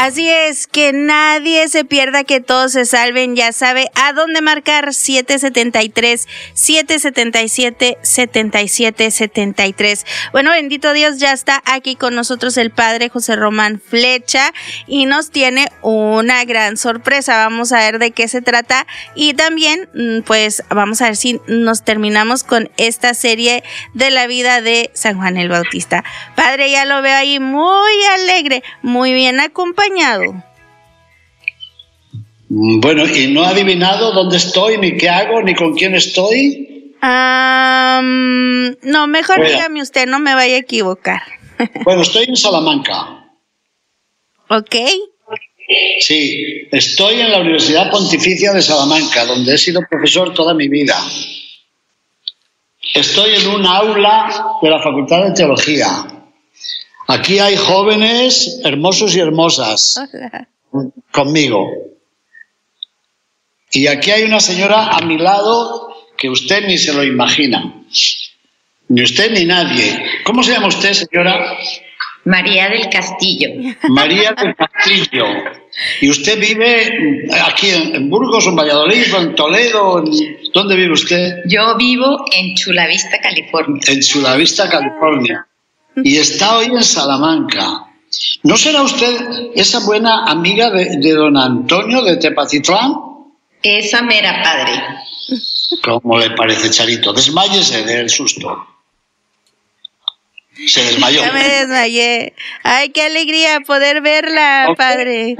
Así es, que nadie se pierda, que todos se salven. Ya sabe a dónde marcar 773 777 7773. Bueno, bendito Dios, ya está aquí con nosotros el padre José Román Flecha y nos tiene una gran sorpresa. Vamos a ver de qué se trata y también, mm, pues, vamos a ver si nos terminamos con esta serie de la vida de San Juan el Bautista. Padre, ya lo veo ahí muy alegre, muy bien acompañado Mm, bueno, ¿y no ha adivinado dónde estoy, ni qué hago, ni con quién estoy? no, mejor dígame usted, no me vaya a equivocar. bueno, estoy en Salamanca. Ok. Sí, estoy en la Universidad Pontificia de Salamanca, donde he sido profesor toda mi vida. Estoy en un aula de la Facultad de Teología. Aquí hay jóvenes hermosos y hermosas conmigo. Y aquí hay una señora a mi lado que usted ni se lo imagina. Ni usted ni nadie. ¿Cómo se llama usted, señora? María del Castillo. María del Castillo. ¿Y usted vive aquí en Burgos, en Valladolid, en Toledo? ¿Dónde vive usted? Yo vivo en Chulavista, California. En Chulavista, California. Y está hoy en Salamanca. ¿No será usted esa buena amiga de, de don Antonio de Tepatitlán? Esa mera padre. ¿Cómo le parece, Charito? Desmáyese del susto. Se desmayó. Ya me desmayé. Ay, qué alegría poder verla, padre.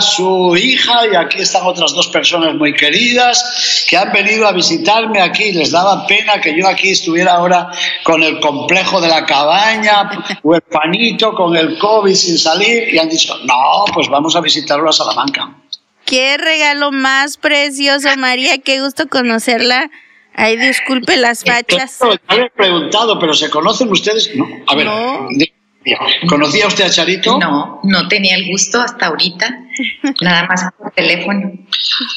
Su hija y aquí están otras dos personas muy queridas que han venido a visitarme aquí. Les daba pena que yo aquí estuviera ahora con el complejo de la cabaña, huerfanito, con el COVID sin salir y han dicho, no, pues vamos a visitarlo a Salamanca. Qué regalo más precioso, María. Qué gusto conocerla. Ay, disculpe las fachas. No, había preguntado, pero ¿se conocen ustedes? No. A ver, ¿conocía usted a Charito? No, no tenía el gusto hasta ahorita. Nada más por teléfono.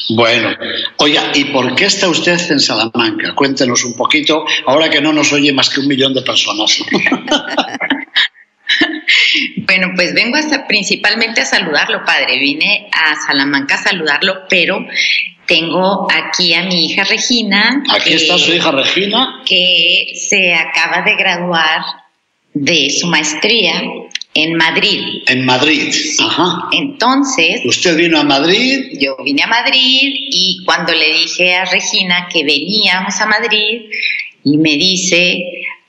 Bueno, oiga, ¿y por qué está usted en Salamanca? Cuéntenos un poquito, ahora que no nos oye más que un millón de personas. Bueno, pues vengo principalmente a saludarlo, padre. Vine a Salamanca a saludarlo, pero tengo aquí a mi hija Regina. Aquí está su hija Regina. Que se acaba de graduar de su maestría en Madrid. En Madrid, ajá. Entonces. ¿Usted vino a Madrid? Yo vine a Madrid y cuando le dije a Regina que veníamos a Madrid y me dice,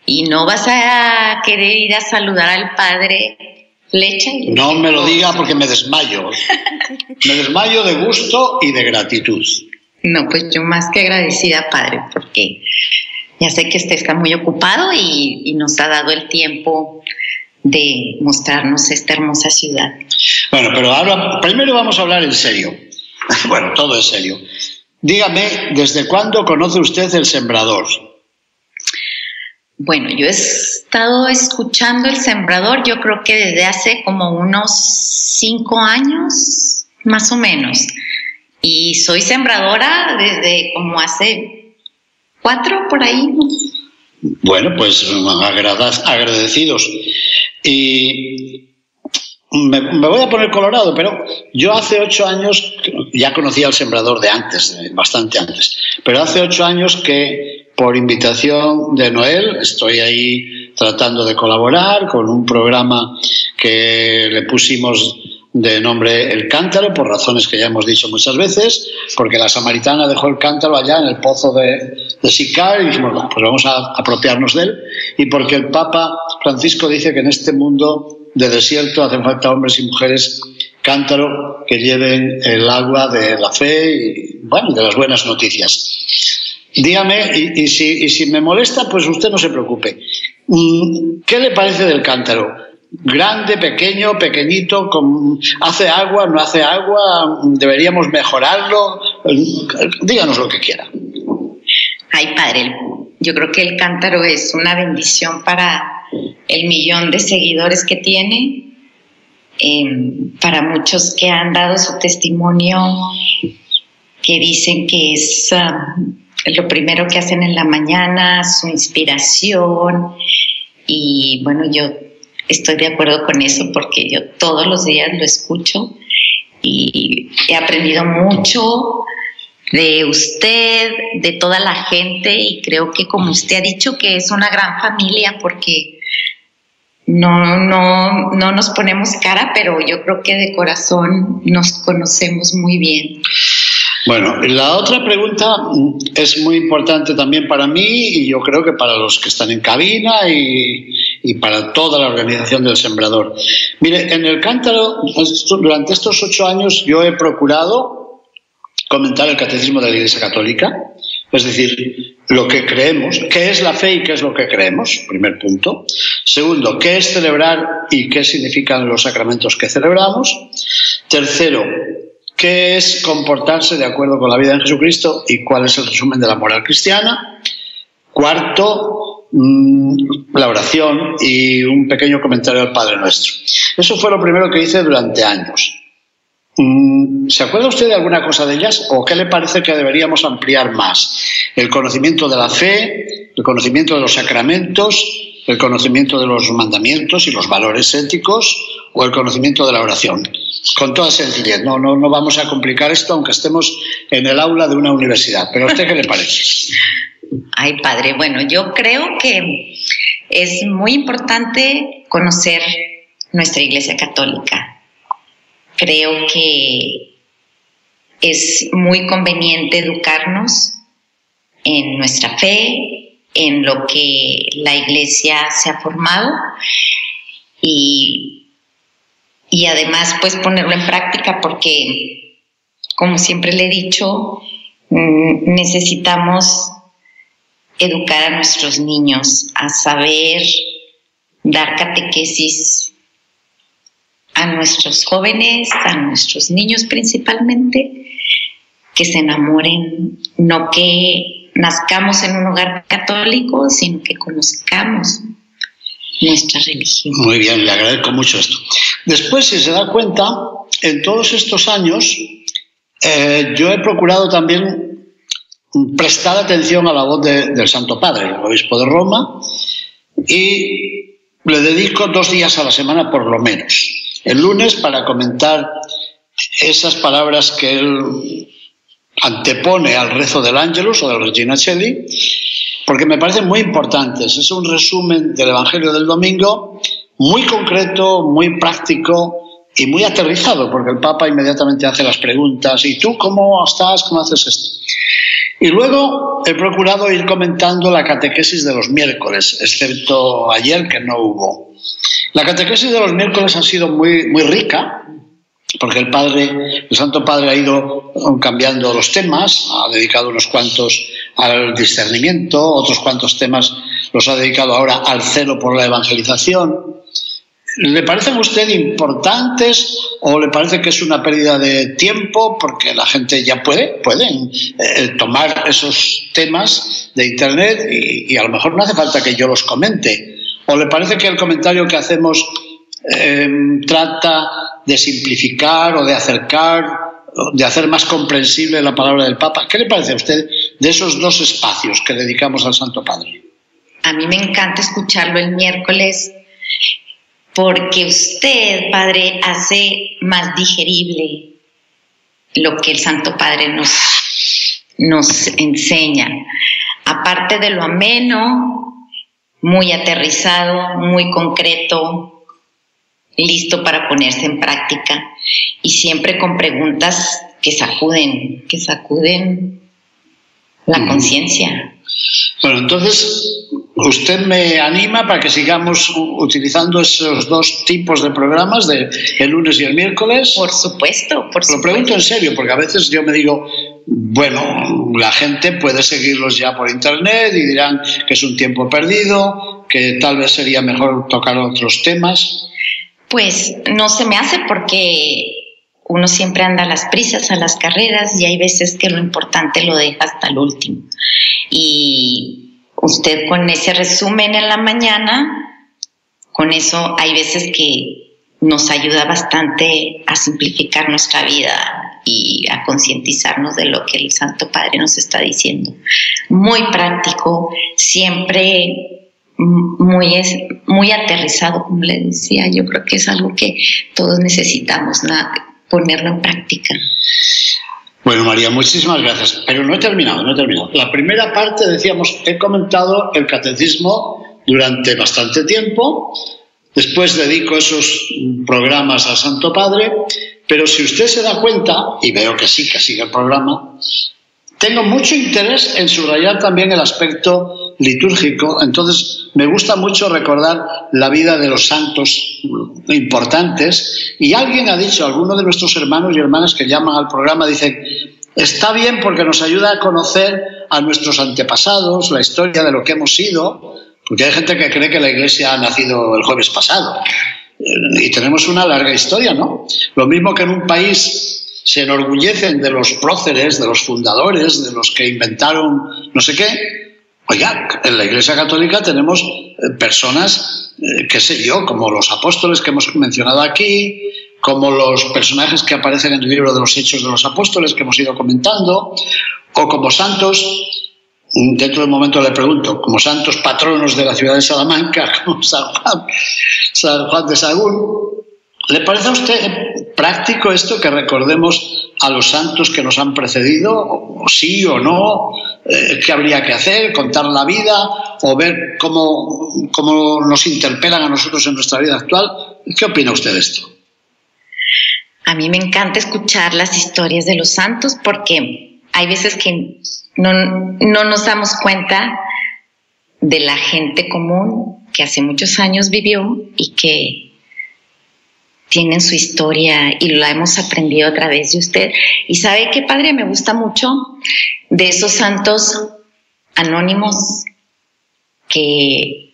¿y no vas a querer ir a saludar al padre Flecha? No me lo diga porque me desmayo. me desmayo de gusto y de gratitud. No, pues yo más que agradecida, padre, porque ya sé que usted está muy ocupado y, y nos ha dado el tiempo de mostrarnos esta hermosa ciudad. Bueno, pero ahora primero vamos a hablar en serio. bueno, todo es serio. Dígame, ¿desde cuándo conoce usted el sembrador? Bueno, yo he estado escuchando El Sembrador, yo creo que desde hace como unos cinco años, más o menos. Y soy sembradora desde como hace cuatro por ahí. Bueno, pues agradecidos. Y me, voy a poner colorado, pero yo hace ocho años, ya conocía al sembrador de antes, bastante antes, pero hace ocho años que por invitación de Noel. Estoy ahí tratando de colaborar con un programa que le pusimos de nombre El Cántaro, por razones que ya hemos dicho muchas veces, porque la samaritana dejó el cántaro allá en el pozo de, de Sicar y dijimos, pues vamos a apropiarnos de él, y porque el Papa Francisco dice que en este mundo de desierto hacen falta hombres y mujeres cántaro que lleven el agua de la fe y, bueno, de las buenas noticias. dígame, y, si, y si me molesta, pues usted no se preocupe. Mm, ¿Qué le parece del cántaro? Grande, pequeño, pequeñito, hace agua, no hace agua, deberíamos mejorarlo. Díganos lo que quiera. Ay, padre, yo creo que el cántaro es una bendición para el millón de seguidores que tiene, em, para muchos que han dado su testimonio, que dicen que es um, lo primero que hacen en la mañana, su inspiración. Y bueno, yo estoy de acuerdo con eso porque yo todos los días lo escucho y he aprendido mucho de usted, de toda la gente y creo que como usted ha dicho que es una gran familia porque no, no, no nos ponemos cara, pero yo creo que de corazón nos conocemos muy bien. Bueno, la otra pregunta es muy importante también para mí y yo creo que para los que están en cabina y, y para toda la organización del Sembrador. Mire, en el cántaro, durante estos ocho años yo he procurado comentar el catecismo de la Iglesia Católica, es decir, lo que creemos, qué es la fe y qué es lo que creemos, primer punto. Segundo, qué es celebrar y qué significan los sacramentos que celebramos. Tercero, qué es comportarse de acuerdo con la vida en Jesucristo y cuál es el resumen de la moral cristiana. Cuarto, la oración y un pequeño comentario al Padre Nuestro. Eso fue lo primero que hice durante años. Mm, ¿Se acuerda usted de alguna cosa de ellas o qué le parece que deberíamos ampliar más? El conocimiento de la fe, el conocimiento de los sacramentos, el conocimiento de los mandamientos y los valores éticos o el conocimiento de la oración. Con toda sencillez, no, no, no vamos a complicar esto aunque estemos en el aula de una universidad. ¿Pero a usted qué le parece? Ay, padre, bueno, yo creo que es muy importante conocer nuestra Iglesia Católica. Creo que es muy conveniente educarnos en nuestra fe, en lo que la Iglesia se ha formado y, y además pues ponerlo en práctica porque, como siempre le he dicho, mm, necesitamos educar a nuestros niños, a saber dar catequesis a nuestros jóvenes, a nuestros niños principalmente, que se enamoren, no que nazcamos en un hogar católico, sino que conozcamos nuestra religión. Muy bien, le agradezco mucho esto. Después, si se da cuenta, en todos estos años, eh, yo he procurado también prestar atención a la voz del Santo Padre, el obispo de Roma, y le dedico dos días a la semana por lo menos. El lunes para comentar esas palabras que él antepone al rezo del Ángelus o del Regina Celli, porque me parecen muy importantes. Es un resumen del Evangelio del domingo, muy concreto, muy práctico y muy aterrizado, porque el Papa inmediatamente hace las preguntas, ¿y tú cómo estás? ¿Cómo haces esto? Y luego he procurado ir comentando la catequesis de los miércoles, excepto ayer que no hubo. La catequesis de los miércoles ha sido muy, muy rica, porque el Padre, el Santo Padre ha ido cambiando los temas, ha dedicado unos cuantos al discernimiento, otros cuantos temas los ha dedicado ahora al celo por la evangelización. ¿Le parecen a usted importantes o le parece que es una pérdida de tiempo porque la gente ya puede, pueden eh, tomar esos temas de Internet y, a lo mejor no hace falta que yo los comente? ¿O le parece que el comentario que hacemos em, trata de simplificar o de acercar, de hacer más comprensible la palabra del Papa? ¿Qué le parece a usted de esos dos espacios que dedicamos al Santo Padre? A mí me encanta escucharlo el miércoles porque usted, Padre, hace más digerible lo que el Santo Padre nos, nos enseña. Aparte de lo ameno, muy aterrizado, muy concreto, listo para ponerse en práctica y siempre con preguntas que sacuden, que sacuden la conciencia. Bueno, entonces usted me anima para que sigamos utilizando esos dos tipos de programas, de el lunes y el miércoles. Por supuesto, por supuesto. Lo pregunto en serio, porque a veces yo me digo, bueno, la gente puede seguirlos ya por internet y dirán que es un tiempo perdido, que tal vez sería mejor tocar otros temas. Pues no se me hace porque uno siempre anda a las prisas, a las carreras y hay veces que lo importante lo deja hasta el último. Y usted con ese resumen en la mañana, con eso hay veces que nos ayuda bastante a simplificar nuestra vida y a concientizarnos de lo que el Santo Padre nos está diciendo. Muy práctico, siempre muy, muy aterrizado, como le decía. Yo creo que es algo que todos necesitamos ponerlo en práctica. Bueno, María, muchísimas gracias. Pero no he terminado, no he terminado. La primera parte, decíamos, he comentado el catecismo durante bastante tiempo Después dedico esos programas al Santo Padre, pero si usted se da cuenta, y veo que sí, que sigue el programa, tengo mucho interés en subrayar también el aspecto litúrgico, entonces me gusta mucho recordar la vida de los santos importantes y alguien ha dicho, alguno de nuestros hermanos y hermanas que llaman al programa, dice, está bien porque nos ayuda a conocer a nuestros antepasados, la historia de lo que hemos sido, porque hay gente que cree que la Iglesia ha nacido el jueves pasado. Y tenemos una larga historia, ¿no? Lo mismo que en un país se enorgullecen de los próceres, de los fundadores, de los que inventaron no sé qué. Oiga, en la Iglesia Católica tenemos eh, personas, eh, qué sé yo, como los apóstoles que hemos mencionado aquí, como los personajes que aparecen en el libro de los Hechos de los Apóstoles que hemos ido comentando, o como santos dentro del momento le pregunto, como santos patronos de la ciudad de Salamanca, como San Juan, San Juan de Sagún, ¿le parece a usted práctico esto que recordemos a los santos que nos han precedido? Sí o no? Eh, ¿Qué habría que hacer? ¿Contar la vida? ¿O ver cómo, cómo nos interpelan a nosotros en nuestra vida actual? ¿Qué opina usted de esto? A mí me encanta escuchar las historias de los santos porque hay veces que no, no nos damos cuenta de la gente común que hace muchos años vivió y que tienen su historia y la hemos aprendido a través de usted. Y sabe qué padre, me gusta mucho de esos santos anónimos que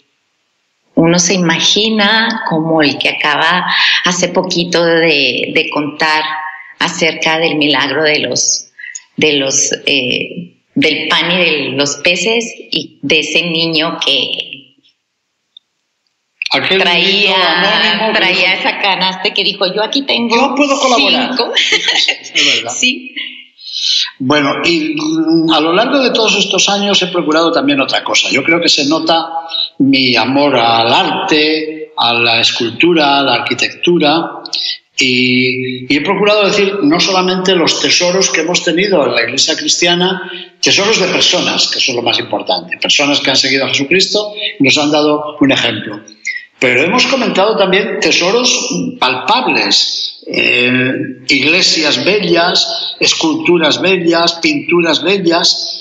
uno se imagina como el que acaba hace poquito de, de contar acerca del milagro de los, de los eh, del pan y de los peces y de ese niño que traía, traía esa canasta que dijo, yo aquí tengo Yo puedo colaborar. sí. Bueno, y mm, a lo largo de todos estos años he procurado también otra cosa. Yo creo que se nota mi amor al arte, a la escultura, a la arquitectura, y, he procurado decir no solamente los tesoros que hemos tenido en la Iglesia cristiana, tesoros de personas, que eso es lo más importante, personas que han seguido a Jesucristo y nos han dado un ejemplo. Pero hemos comentado también tesoros palpables, eh, iglesias bellas, esculturas bellas, pinturas bellas,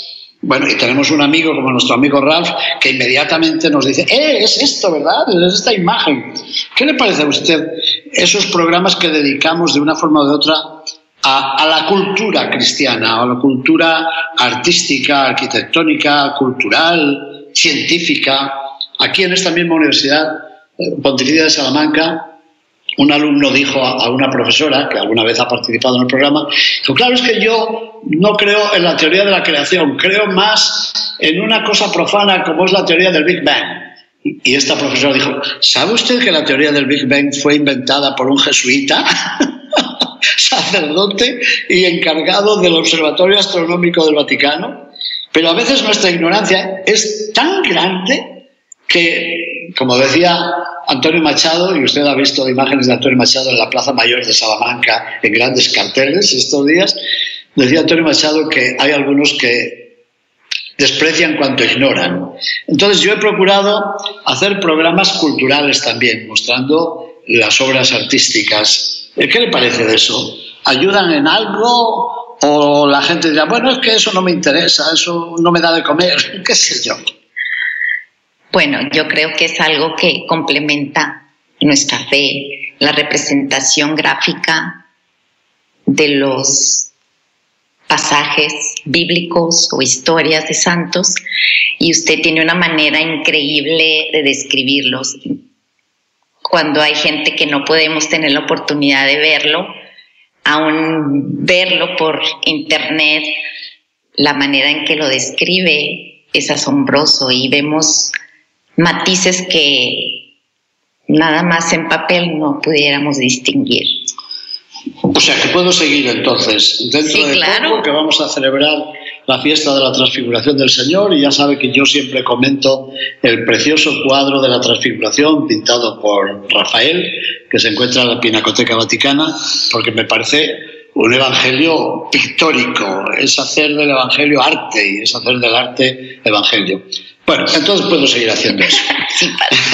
bueno, y tenemos un amigo como nuestro amigo Ralph que inmediatamente nos dice, ¡eh, es esto, ¿verdad? Es esta imagen. ¿Qué le parece a usted esos programas que dedicamos de una forma de otra a, la cultura cristiana, a la cultura artística, arquitectónica, cultural, científica? Aquí en esta misma universidad, Pontificia de Salamanca, un alumno dijo a una profesora, que alguna vez ha participado en el programa, dijo, claro, es que yo no creo en la teoría de la creación, creo más en una cosa profana como es la teoría del Big Bang. Y esta profesora dijo, ¿sabe usted que la teoría del Big Bang fue inventada por un jesuita? sacerdote y encargado del Observatorio Astronómico del Vaticano. Pero a veces nuestra ignorancia es tan grande que, como decía Antonio Machado, y usted ha visto imágenes de Antonio Machado en la Plaza Mayor de Salamanca en grandes carteles estos días, decía Antonio Machado que hay algunos que desprecian cuanto ignoran. Entonces yo he procurado hacer programas culturales también, mostrando las obras artísticas. ¿Qué le parece de eso? ¿Ayudan en algo? ¿O la gente dirá, bueno, es que eso no me interesa, eso no me da de comer, qué sé yo? Bueno, yo creo que es algo que complementa nuestra fe, la representación gráfica de los pasajes bíblicos o historias de santos y usted tiene una manera increíble de describirlos. Cuando hay gente que no podemos tener la oportunidad de verlo, aún verlo por internet, la manera en que lo describe es asombroso y vemos matices que nada más en papel no pudiéramos distinguir. O sea que puedo seguir entonces. Dentro de poco que vamos a celebrar la fiesta de la transfiguración del Señor y ya sabe que yo siempre comento el precioso cuadro de la transfiguración pintado por Rafael, que se encuentra en la Pinacoteca Vaticana, porque me parece un evangelio pictórico, es hacer del evangelio arte y es hacer del arte evangelio. Bueno, entonces puedo seguir haciendo eso.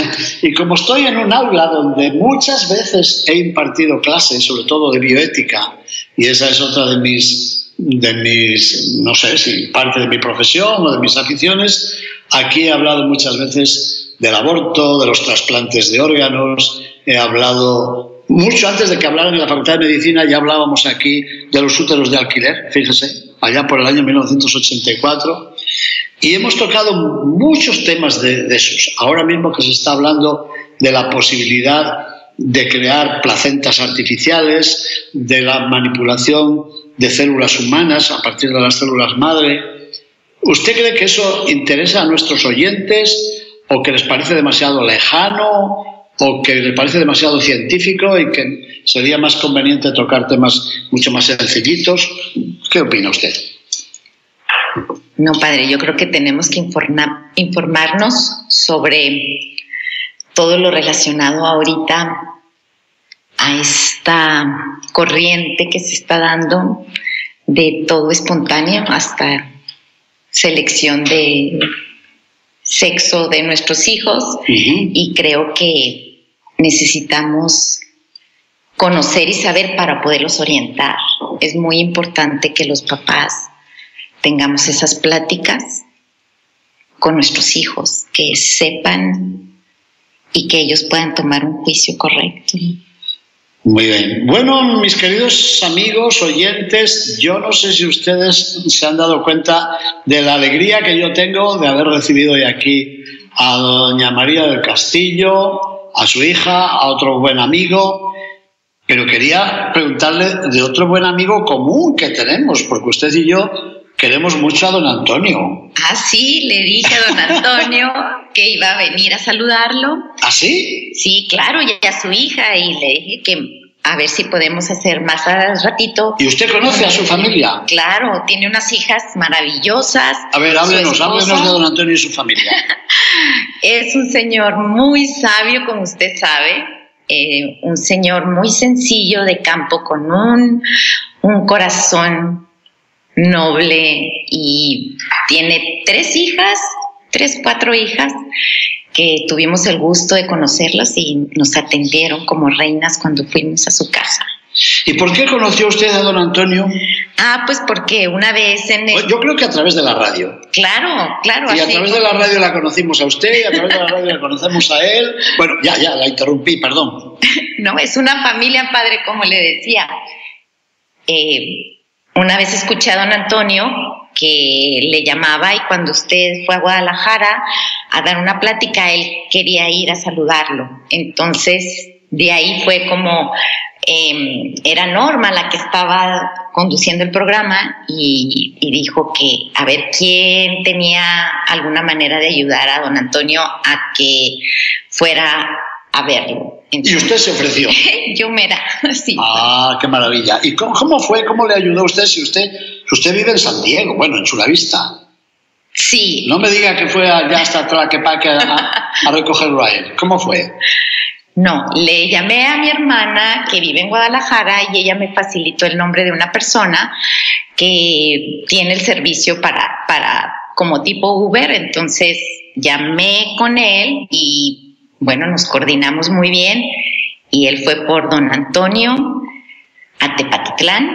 y como estoy en un aula donde muchas veces he impartido clases, sobre todo de bioética, y esa es otra de mis, de mis, no sé si parte de mi profesión o de mis aficiones, aquí he hablado muchas veces del aborto, de los trasplantes de órganos, he hablado mucho antes de que hablaran en la Facultad de Medicina, ya hablábamos aquí de los úteros de alquiler, fíjese, allá por el año 1984. Y hemos tocado muchos temas de, esos. Ahora mismo que se está hablando de la posibilidad de crear placentas artificiales, de la manipulación de células humanas a partir de las células madre. ¿Usted cree que eso interesa a nuestros oyentes o que les parece demasiado lejano o que les parece demasiado científico y que sería más conveniente tocar temas mucho más sencillitos? ¿Qué opina usted? No, padre, yo creo que tenemos que informarnos sobre todo lo relacionado ahorita a esta corriente que se está dando de todo espontáneo hasta selección de sexo de nuestros hijos y creo que necesitamos conocer y saber para poderlos orientar. Es muy importante que los papás tengamos esas pláticas con nuestros hijos, que sepan y que ellos puedan tomar un juicio correcto. Muy bien. Bueno, mis queridos amigos, oyentes, yo no sé si ustedes se han dado cuenta de la alegría que yo tengo de haber recibido hoy aquí a doña María del Castillo, a su hija, a otro buen amigo, pero quería preguntarle de otro buen amigo común que tenemos, porque usted y yo queremos mucho a don Antonio. Ah, sí, le dije a don Antonio que iba a venir a saludarlo. ¿Ah, sí? Sí, claro, y a su hija, y le dije que a ver si podemos hacer más al ratito. ¿Y usted conoce a su familia? Claro, tiene unas hijas maravillosas. A ver, háblenos, háblenos de don Antonio y su familia. es un señor muy sabio, como usted sabe. Eh, un señor muy sencillo de campo con un, un corazón noble y tiene tres hijas, tres, cuatro hijas que tuvimos el gusto de conocerlas y nos atendieron como reinas cuando fuimos a su casa. ¿Y por qué conoció usted a don Antonio? Ah, pues porque una vez en el... Yo creo que a través de la radio. Claro, claro. Y a través de la radio la conocimos a usted y a través de la radio la conocemos a él. Bueno, ya, ya, la interrumpí, perdón. no, es una familia padre, como le decía. Eh, una vez escuché a don Antonio que le llamaba y cuando usted fue a Guadalajara a dar una plática, él quería ir a saludarlo. Entonces, de ahí fue como, em, era Norma la que estaba conduciendo el programa y, y, dijo que a ver quién tenía alguna manera de ayudar a don Antonio a que fuera a verlo. ¿Y usted se ofreció? Yo me era, sí. Ah, qué maravilla. ¿Y cómo, fue? ¿Cómo le ayudó a usted si usted, usted vive en San Diego, bueno, en Chulavista? Sí. No me diga que fue allá hasta Tlaquepaque a, a recogerlo a él. ¿Cómo fue? No, le llamé a mi hermana que vive en Guadalajara y ella me facilitó el nombre de una persona que tiene el servicio para, para como tipo Uber. Entonces llamé con él y bueno, nos coordinamos muy bien y él fue por don Antonio a Tepatitlán,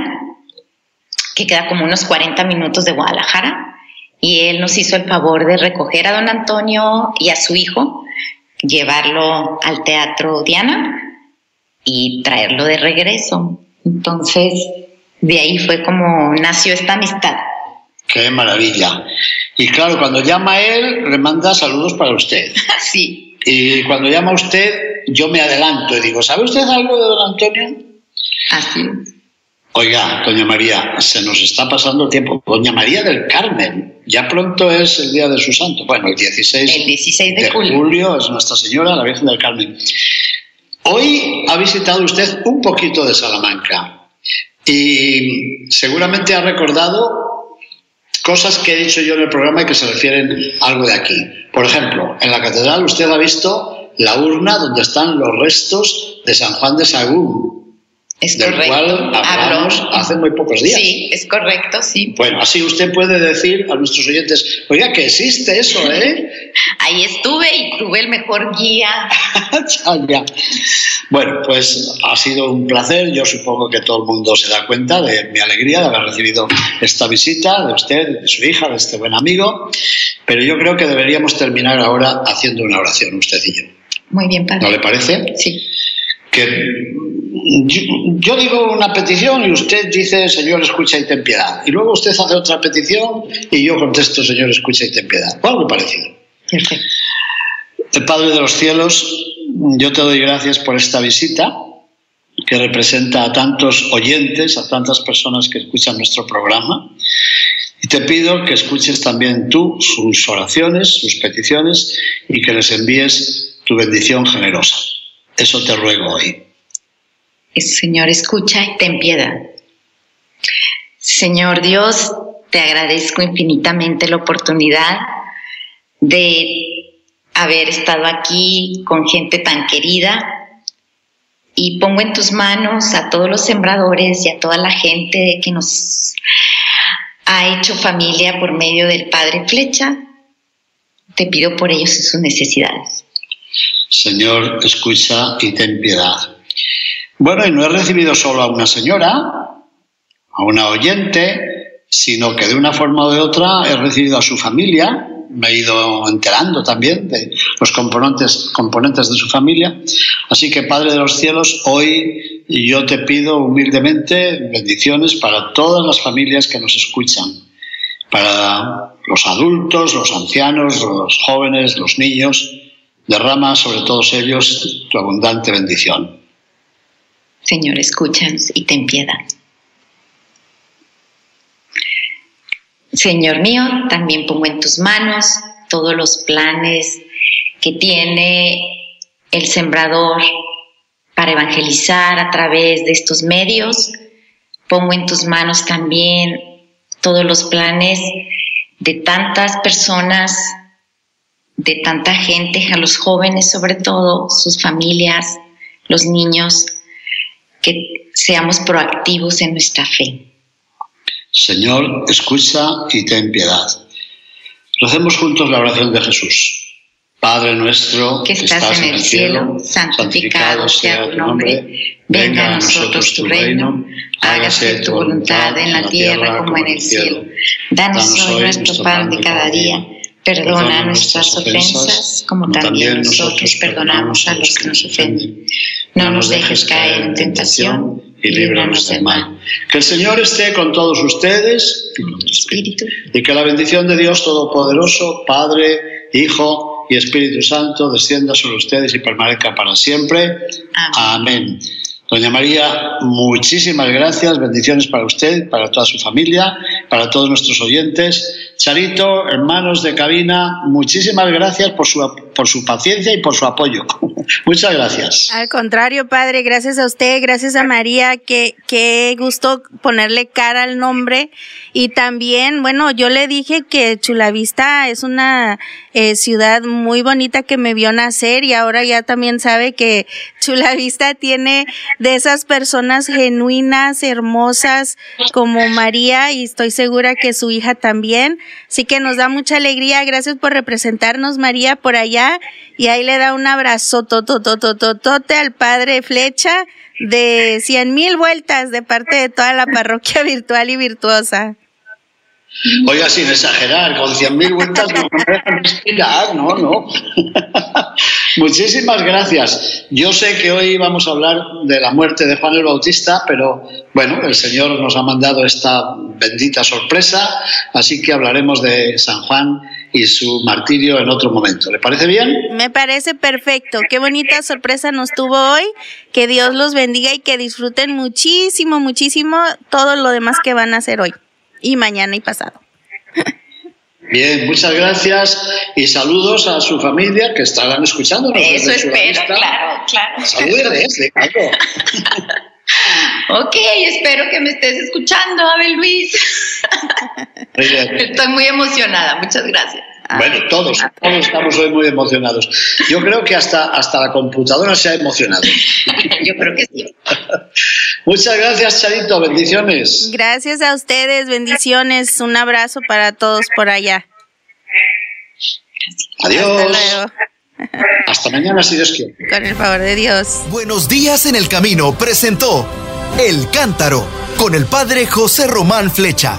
que queda como unos 40 minutos de Guadalajara, y él nos hizo el favor de recoger a don Antonio y a su hijo, llevarlo al Teatro Diana y traerlo de regreso. Entonces, de ahí fue como nació esta amistad. Qué maravilla. Y claro, cuando llama él, le manda saludos para usted. Sí. Y cuando llama usted, yo me adelanto y digo, ¿sabe usted algo de don Antonio? Así es. Oiga, doña María, se nos está pasando el tiempo. Doña María del Carmen, ya pronto es el día de su santo. Bueno, el 16, El 16 de de julio. julio es Nuestra Señora, la Virgen del Carmen. Hoy ha visitado usted un poquito de Salamanca y seguramente ha recordado cosas que he dicho yo en el programa y que se refieren a algo de aquí. Por ejemplo, en la catedral usted ha visto la urna donde están los restos de San Juan de Sagún, Es del correcto. cual hablamos hace muy pocos días. Sí, es correcto, sí. Bueno, así usted puede decir a nuestros oyentes, oiga, que existe eso, ¿eh? Ahí estuve y tuve el mejor guía. Bueno, pues ha sido un placer. Yo supongo que todo el mundo se da cuenta de mi alegría de haber recibido esta visita de usted, de su hija, de este buen amigo. Pero yo creo que deberíamos terminar ahora haciendo una oración, usted y yo. Muy bien, padre. ¿No le parece? Sí. Que yo, yo digo una petición y usted dice, Señor, escucha y ten piedad. Y luego usted hace otra petición y yo contesto, Señor, escucha y ten piedad. O algo parecido. El Padre de los cielos, yo te doy gracias por esta visita que representa a tantos oyentes, a tantas personas que escuchan nuestro programa. Y te pido que escuches también tú sus oraciones, sus peticiones y que les envíes tu bendición generosa. Eso te ruego hoy. Señor, escucha y ten piedad. Señor Dios, te agradezco infinitamente la oportunidad de haber estado aquí con gente tan querida y pongo en tus manos a todos los sembradores y a toda la gente que nos ha hecho familia por medio del Padre Flecha. Te pido por ellos y sus necesidades. Señor, escucha y ten piedad. Bueno, y no he recibido solo a una señora, a una oyente, sino que de una forma o de otra he recibido a su familia, me he ido enterando también de los componentes, componentes de su familia. Así que, Padre de los cielos, hoy yo te pido humildemente bendiciones para todas las familias que nos escuchan, para los adultos, los ancianos, los jóvenes, los niños. Derrama sobre todos ellos tu abundante bendición. Señor, escúchanos y ten piedad. Señor mío, también pongo en tus manos todos los planes que tiene el sembrador para evangelizar a través de estos medios. Pongo en tus manos también todos los planes de tantas personas, de tanta gente, a los jóvenes sobre todo, sus familias, los niños, que seamos proactivos en nuestra fe. Señor, escucha y ten piedad. Recemos juntos la oración de Jesús. Padre nuestro que estás, en el cielo, santificado sea tu nombre, venga a nosotros tu reino, hágase tu voluntad en la tierra como en el cielo. Danos hoy nuestro pan de cada día, perdona nuestras ofensas como también nosotros perdonamos a los que nos ofenden. No nos dejes caer en tentación y líbranos del mal. Que el Señor esté con todos ustedes Espíritu. y que la bendición de Dios Todopoderoso, Padre, Hijo y Espíritu Santo descienda sobre ustedes y permanezca para siempre. Amén. Doña María, muchísimas gracias, bendiciones para usted, para toda su familia, para todos nuestros oyentes. Charito, hermanos de cabina, muchísimas gracias por su, por su paciencia y por su apoyo. Muchas gracias. Al contrario, padre, gracias a usted, gracias a María, que qué gusto ponerle cara al nombre. Y también, bueno, yo le dije que Chulavista es una eh, ciudad muy bonita que me vio nacer y ahora ya también sabe que Chulavista tiene de esas personas genuinas, hermosas como María y estoy segura que su hija también. Así que nos da mucha alegría. Gracias por representarnos, María, por allá. Y ahí le da un abrazo totototototote al padre Flecha de cien mil vueltas de parte de toda la parroquia virtual y virtuosa. Oiga, sin exagerar, con cien mil vueltas no me dejan respirar, no, no. Muchísimas gracias. Yo sé que hoy vamos a hablar de la muerte de Juan el Bautista, pero bueno, el Señor nos ha mandado esta bendita sorpresa, así que hablaremos de San Juan y su martirio en otro momento. ¿Le parece bien? Me parece perfecto. Qué bonita sorpresa nos tuvo hoy. Que Dios los bendiga y que disfruten muchísimo, muchísimo todo lo demás que van a hacer hoy y mañana y pasado. Bien, muchas gracias y saludos a su familia que estarán escuchando. Eso espero, claro, claro. Salúdenles, claro. ok, espero que me estés escuchando, Abel Luis. Estoy muy emocionada, muchas gracias. Bueno, todos, todos estamos hoy muy emocionados. Yo creo que hasta, hasta la computadora se ha emocionado. Yo creo que sí. Muchas gracias, Charito. Bendiciones. Gracias a ustedes. Bendiciones. Un abrazo para todos por allá. Adiós. Hasta, Hasta mañana, si Dios quiere. Con el favor de Dios. Buenos días en el camino presentó El Cántaro con el padre José Román Flecha.